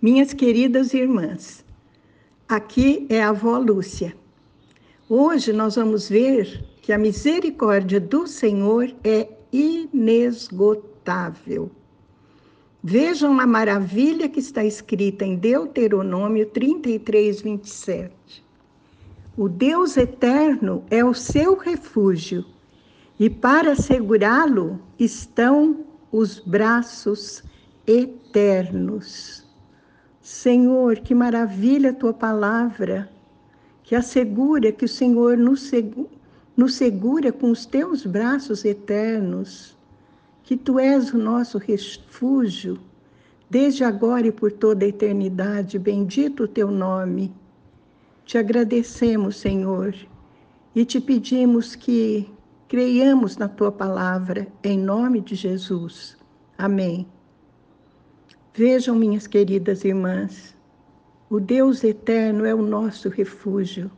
Minhas queridas irmãs, aqui é a avó Lúcia. Hoje nós vamos ver que a misericórdia do Senhor é inesgotável. Vejam a maravilha que está escrita em Deuteronômio 33, 27. O Deus eterno é o seu refúgio, e para segurá-lo estão os braços eternos. Senhor, que maravilha a tua palavra, que assegura que o Senhor nos, nos segura com os teus braços eternos, que tu és o nosso refúgio, desde agora e por toda a eternidade. Bendito o teu nome. Te agradecemos, Senhor, e te pedimos que creiamos na tua palavra, em nome de Jesus. Amém. Vejam, minhas queridas irmãs, o Deus eterno é o nosso refúgio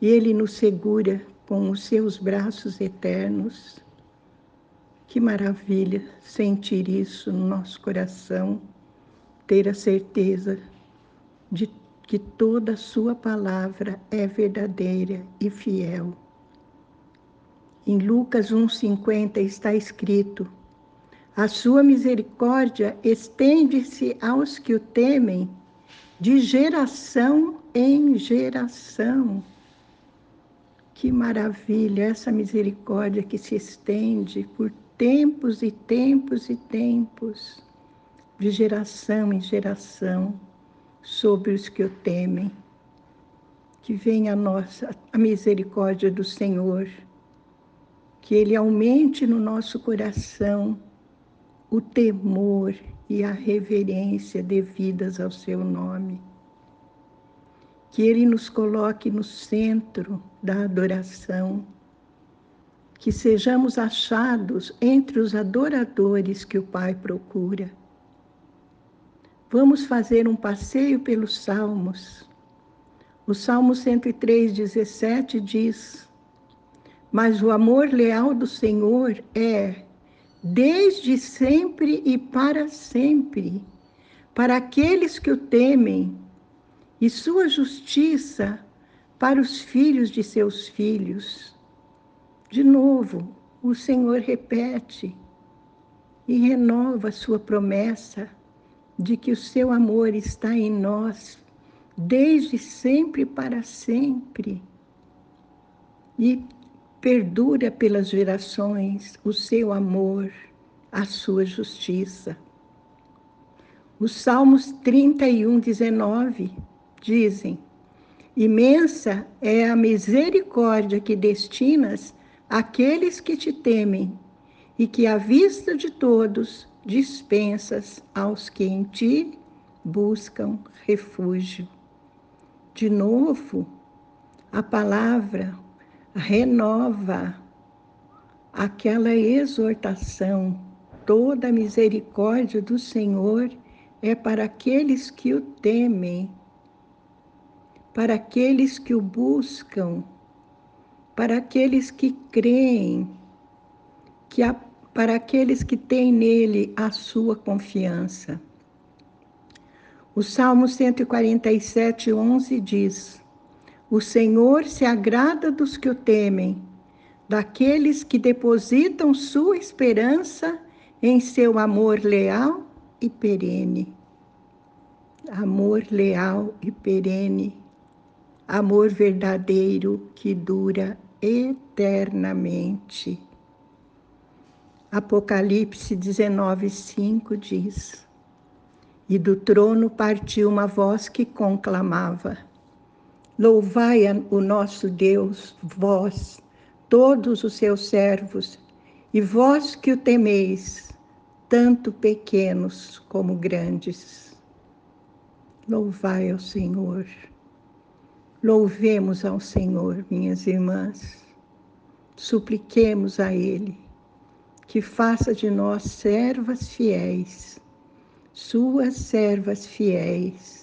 e ele nos segura com os seus braços eternos. Que maravilha sentir isso no nosso coração, ter a certeza de que toda a Sua palavra é verdadeira e fiel. Em Lucas 1,50 está escrito: A Sua misericórdia estende-se aos que o temem, de geração em geração. Que maravilha essa misericórdia que se estende por tempos e tempos e tempos, de geração em geração sobre os que o temem. Que venha a nossa a misericórdia do Senhor, que Ele aumente no nosso coração o temor e a reverência devidas ao seu nome. Que Ele nos coloque no centro da adoração, que sejamos achados entre os adoradores que o Pai procura Vamos fazer um passeio pelos Salmos. O Salmo 103, 17 diz: Mas o amor leal do Senhor é desde sempre e para sempre, para aqueles que o temem, e sua justiça para os filhos de seus filhos. De novo, o Senhor repete e renova sua promessa de que o seu amor está em nós desde sempre para sempre e perdura pelas gerações o seu amor, a sua justiça. Os Salmos 31, 19 dizem: Imensa é a misericórdia que destinas àqueles que te temem, e que à vista de todos dispensas aos que em ti buscam refúgio. De novo, a palavra renova aquela exortação. Toda a misericórdia do Senhor é para aqueles que o temem, para aqueles que o buscam, para aqueles que creem que a para aqueles que têm nele a sua confiança. O Salmo 147, 11 diz: O Senhor se agrada dos que o temem, daqueles que depositam sua esperança em seu amor leal e perene. Amor leal e perene, amor verdadeiro que dura eternamente. Apocalipse 19, 5 diz: E do trono partiu uma voz que conclamava: Louvai o nosso Deus, vós, todos os seus servos, e vós que o temeis, tanto pequenos como grandes. Louvai ao Senhor. Louvemos ao Senhor, minhas irmãs. Supliquemos a Ele que faça de nós servas fiéis, suas servas fiéis,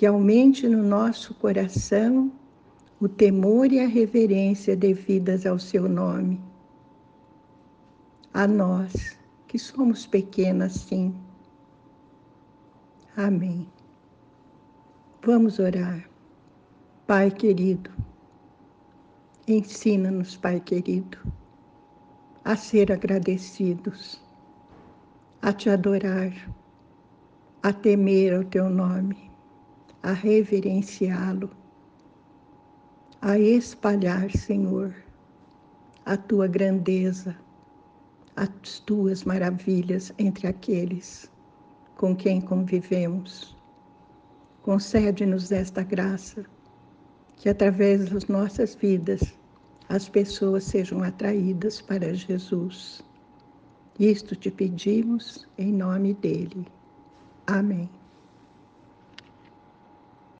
que aumente no nosso coração o temor e a reverência devidas ao seu nome. A nós, que somos pequenas sim. Amém. Vamos orar. Pai querido, ensina-nos, Pai querido, a ser agradecidos, a te adorar, a temer o teu nome, a reverenciá-lo, a espalhar, Senhor, a tua grandeza, as tuas maravilhas entre aqueles com quem convivemos. Concede-nos esta graça, que através das nossas vidas as pessoas sejam atraídas para Jesus. Isto te pedimos em nome dele. Amém.